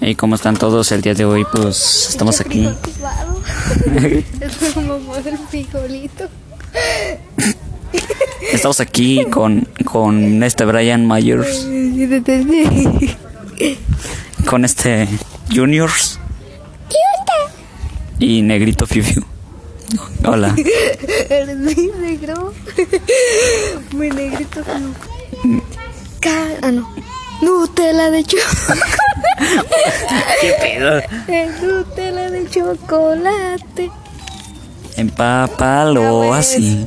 ¿Y cómo están todos el día de hoy? Pues estamos aquí. Estamos aquí con, con este Brian Myers, con este Juniors y Negrito Fiu Fiu. Hola. Eres muy negro. Muy negrito. Ah, no. Nutella de chocolate. ¿Qué pedo? Nutella de chocolate. Empápalo así.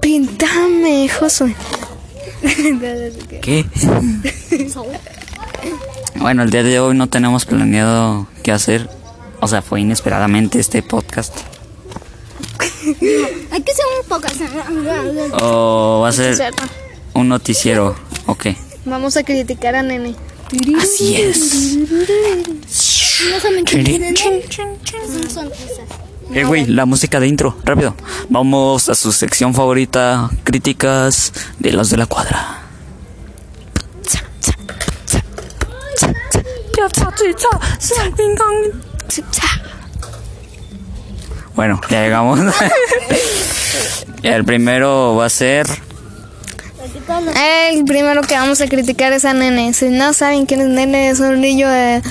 Píntame, Josué. ¿Qué? Bueno, el día de hoy no tenemos planeado qué hacer. O sea, fue inesperadamente este podcast. Hay que hacer un poco. O va a ser un noticiero. Ok. Vamos a criticar a Nene. Así es. Eh, güey, la música de intro, rápido. Vamos a su sección favorita, críticas de los de la cuadra. Bueno, ya llegamos. El primero va a ser El primero que vamos a criticar es a Nene. Si no saben quién es Nene, es un niño de-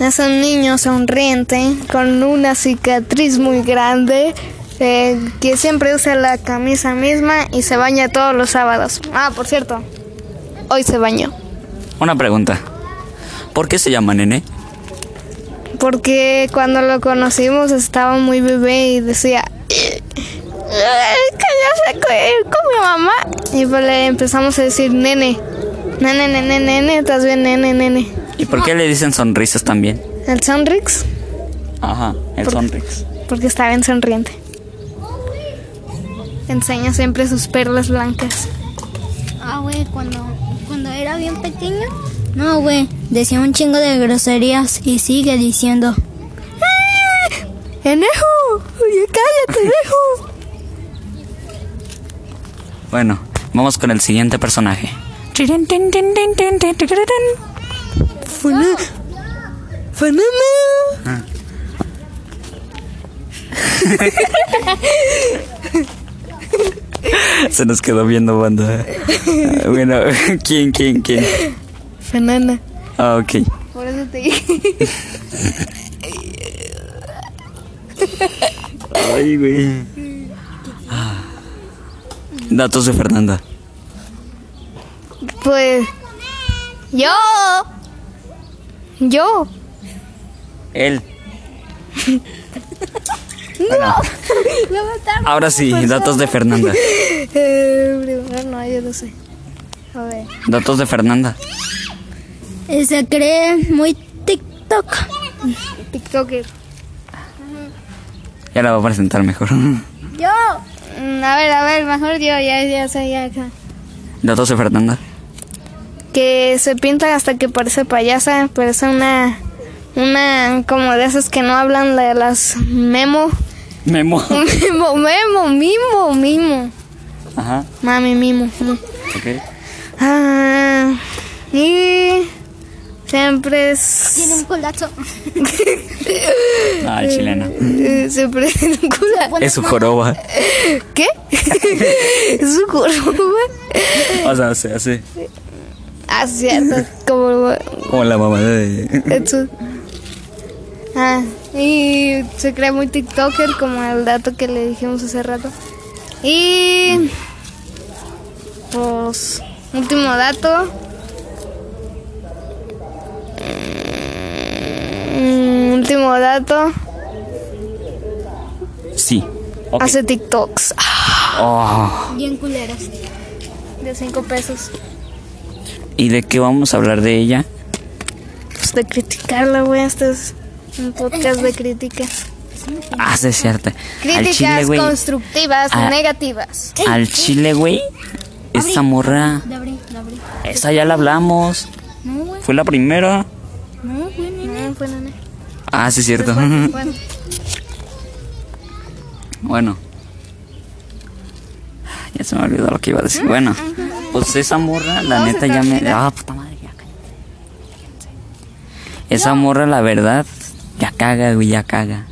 es un niño sonriente con una cicatriz muy grande eh, que siempre usa la camisa misma y se baña todos los sábados. Ah, por cierto, hoy se bañó una pregunta. ¿Por qué se llama nene? porque cuando lo conocimos estaba muy bebé y decía "Eh, que ya se co- con mi mamá y pues le empezamos a decir nene, nene, nene, nene, estás bien, nene, nene. ¿Y por qué le dicen sonrisas también? El Sonrix, Ajá, el sonrix. porque está bien sonriente. Enseña siempre sus perlas blancas. Ah, güey, cuando, cuando era bien pequeño. No, güey. Decía un chingo de groserías y sigue diciendo. ¡Enejo! ¡Oye, cállate, Enejo! Bueno, vamos con el siguiente personaje. Fanana. Se nos quedó viendo banda. Ah, Bueno, ¿quién, quién, quién? Fanana. Ah, ok. Por eso te dije. Ay, güey. Ah. Datos de Fernanda. Pues. Yo. Yo. Él. Bueno, ahora sí, datos de Fernanda. Eh, primero no, yo no sé. A ver. Datos de Fernanda. Se cree muy TikTok. TikToker. Ya la voy a presentar mejor. Yo. Mm, A ver, a ver, mejor yo, ya, ya sé, ya. ya. Datos de Fernanda. Que se pinta hasta que parece payasa, pero es una. Una como de esas que no hablan de las memo. Memo. Memo, memo, mimo, mimo. Ajá, Mami, mimo. ok. Ah, y siempre es. Tiene un colazo. Ah, chilena. Siempre es un culo. Es su joroba. ¿Qué? es su joroba. O sea, se hace Ah, cierto. Como. como la mamá de. Eso. Ah, y se cree muy TikToker, como el dato que le dijimos hace rato. Y. Pues. Último dato. Dato. Sí. Hace TikToks. Oh. Bien culeros. De 5 pesos. ¿Y de qué vamos a hablar de ella? Pues de criticarla, güey. Este es un podcast de críticas. Ah, sí, es cierto. Al Críticas chile, constructivas, Ah. negativas. Al chile, güey. Esta morra. De abrí, de abrí. Esa ya la hablamos. No, güey. Fue la primera. No, güey, nene. No, fue nene. Ah, sí, es cierto. Bueno, Bueno. Ya se me olvidó lo que iba a decir. Bueno, pues esa morra, la neta ya me. Ah, puta madre, ya cállate. Esa morra, la verdad, ya caga, güey, ya caga.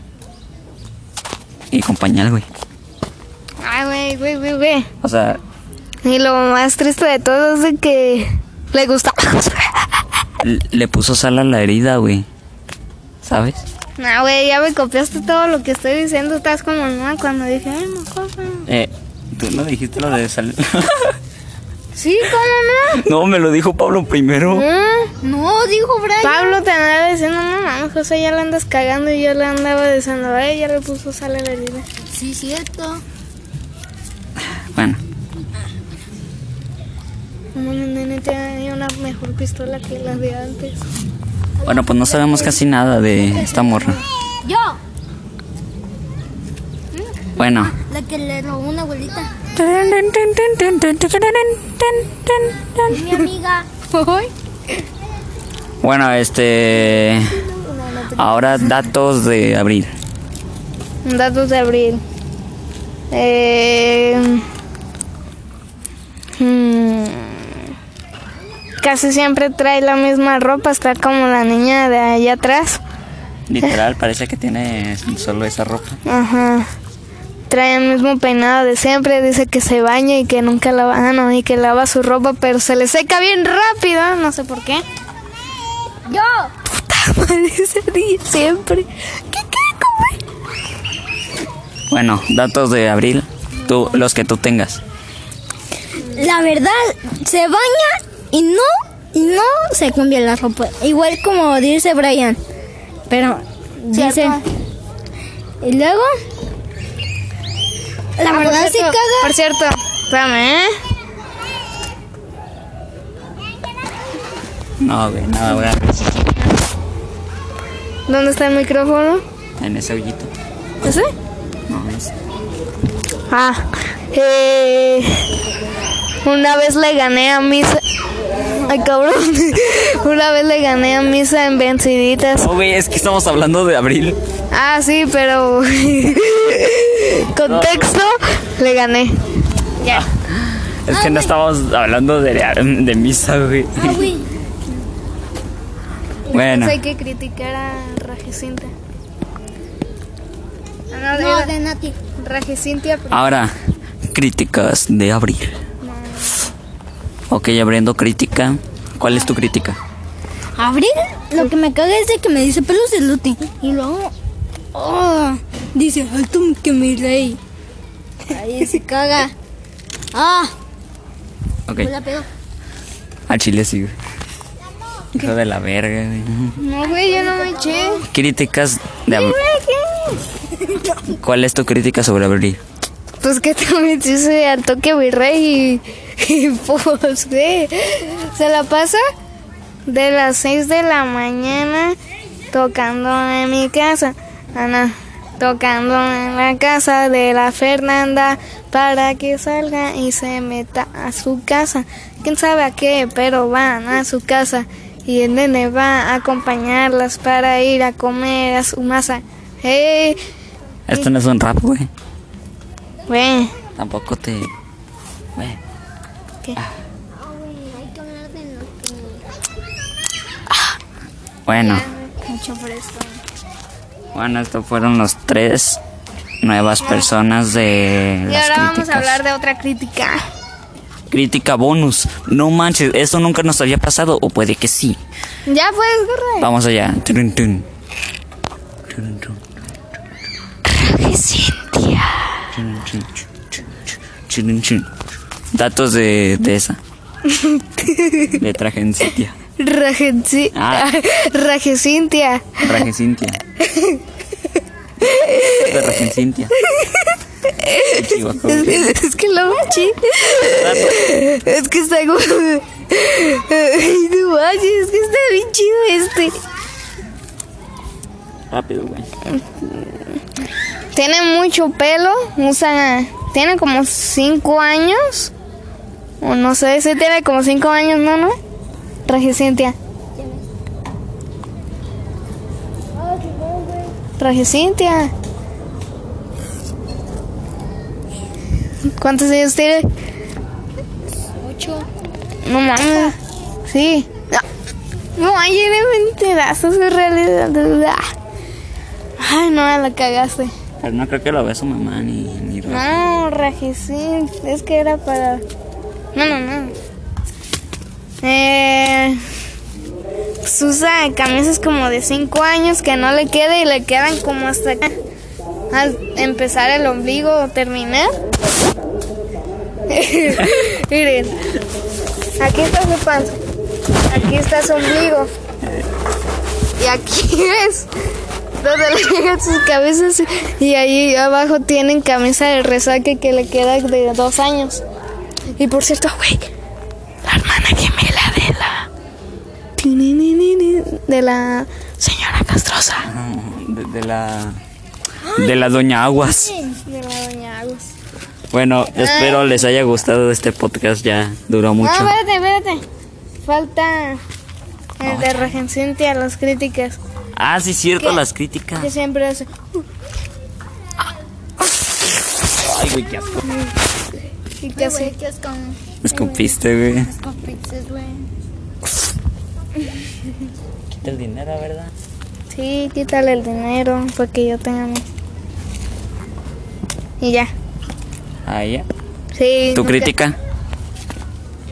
Y compañía, güey. Ay, güey, güey, güey, güey. O sea, Y lo más triste de todo es de que le gusta. le puso sal a la herida, güey. ¿Sabes? No, güey, ya me copiaste todo lo que estoy diciendo. Estás como no cuando dije, ay, no cosa. Eh, tú no dijiste lo de sal. Sí, ¿cómo no, me lo dijo Pablo primero. no? No, dijo Brian. Pablo te andaba diciendo, no mames, José, ya la andas cagando. Y yo le andaba diciendo, ay, ya le puso sal a la herida. Sí, cierto. Bueno, Como el nene tenía una mejor pistola que las de antes. Bueno, pues no sabemos casi nada de esta morra. Yo, Bueno, la que le robó una abuelita. Mi amiga. bueno, este. Ahora datos de abril. Datos de abril. Eh, mm, casi siempre trae la misma ropa, está como la niña de allá atrás. Literal, parece que tiene solo esa ropa. Ajá. Trae el mismo peinado de siempre, dice que se baña y que nunca lava, ah, no, y que lava su ropa, pero se le seca bien rápido, no sé por qué. Yo. dice di- siempre. ¿Qué qué, Bueno, datos de abril. Tú, los que tú tengas. La verdad, se baña y no, y no se cambia la ropa. Igual como dice Brian. Pero dice. Y luego. La Ah, verdad cierto, caga. Por cierto, espérame, ¿eh? No, güey, nada, güey. ¿Dónde está el micrófono? En ese hoyito. ¿Ese? No, es. Ah, eh, una vez le gané a Misa. Ay, cabrón. Una vez le gané a Misa en venciditas. No, güey, es que estamos hablando de abril. Ah, sí, pero. Contexto, le gané. Ya. Es que no estábamos hablando de, de misa, güey. Ah, güey. Bueno, Entonces hay que criticar a Rajecinta. Ah, no, No, era de Nati. Rajecintia. ahora, críticas de abril. Ok, abriendo crítica. ¿Cuál es tu crítica? Abril, lo que me caga es de que me dice pelos de lute. Y luego. Oh, dice, alto que mi rey. Ahí se caga. Ah, Ok, la pegó. a Chile sí, güey. Hijo de la verga, güey. No, güey, yo no me eché. Críticas de abril. ¿Cuál es tu crítica sobre abril? Pues que te metiste al toque virrey y, y pues, se la pasa de las 6 de la mañana tocando en mi casa, Ana, tocando en la casa de la Fernanda para que salga y se meta a su casa. Quién sabe a qué, pero van a su casa y el nene va a acompañarlas para ir a comer a su masa. Hey, Esto no es un rap, güey. güey. Tampoco te... Güey. ¿Qué? Bueno, Mucho fresco. bueno, estos fueron los tres nuevas personas de Y las ahora vamos a hablar de otra crítica. Crítica bonus. No manches, eso nunca nos había pasado, o puede que sí. Ya puedes, correr. Vamos allá. Turun. Cintia. Datos de, de esa. De Tragencitia. Rajenci- Ah. Rajecintia. Tragecintia. De Tragecintia. Chihuahua, güey. Es que lo chi. Es que está como. Ay, no manches, es que está bien chido este. Rápido, güey. Tiene mucho pelo. Usa. Tiene como 5 años. O no sé si tiene como 5 años, ¿no? ¿No? Traje Cintia. Traje Cintia. ¿Cuántos años tiene? Ocho. No mames. Sí. No, ay, era mentira, eso es realidad. Ay, no, la cagaste. Pero no creo que lo vea su mamá ni, ni. No, Rajicín, es que era para... No, no, no. Eh, pues usa camisas como de 5 años que no le queda y le quedan como hasta acá. Al empezar el ombligo o terminar. Miren, aquí está su panza, aquí está su ombligo y aquí es donde le llegan sus cabezas y ahí abajo tienen camisa de resaque que le queda de dos años. Y por cierto, güey, la hermana gemela de la de la señora Castrosa, No, de, de la. De la Doña Aguas. de la doña Agus. Bueno, espero les haya gustado este podcast. Ya duró mucho. No, espérate, espérate. Falta el de regencia a las críticas. Ah, sí, cierto, las críticas. Que siempre hace. Ay, güey, qué asco. Y que así. ¿Qué es con, Escupiste, güey. con pizzas, güey? Quita el dinero, ¿verdad? Sí, quítale el dinero para que yo tenga. Y ya. Ah, ya. Sí. ¿Tu crítica?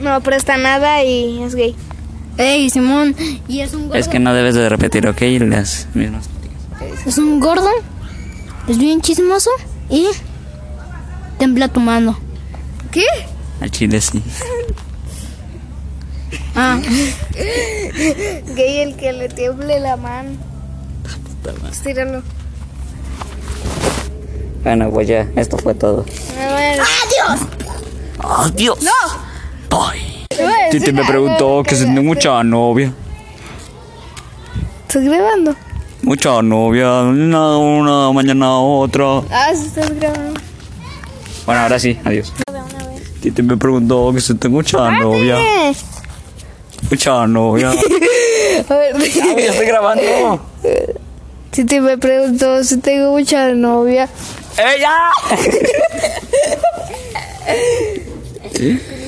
No presta nada y es gay. Ey, Simón, y es un gordo. Es que no debes de repetir, ¿ok? Las mismas. Es un gordo, es bien chismoso y tembla tu mano. ¿Qué? Al chile sí. Ah, Gay el que le tiemble la mano. Estíralo. Bueno, pues ya, esto fue todo. A ver. ¡Adiós! ¡No! Bye. Pues, Titi me preguntó que si tengo mucha novia. ¿Estás grabando? Mucha novia, una, una, mañana otra. Ah, sí estás grabando. Bueno, ahora sí, adiós. Titi me preguntó que si tengo mucha novia. Mucha novia. A ver. Ah, ya estoy grabando. Si te me preguntó si tengo mucha novia. ¡Eh, ya!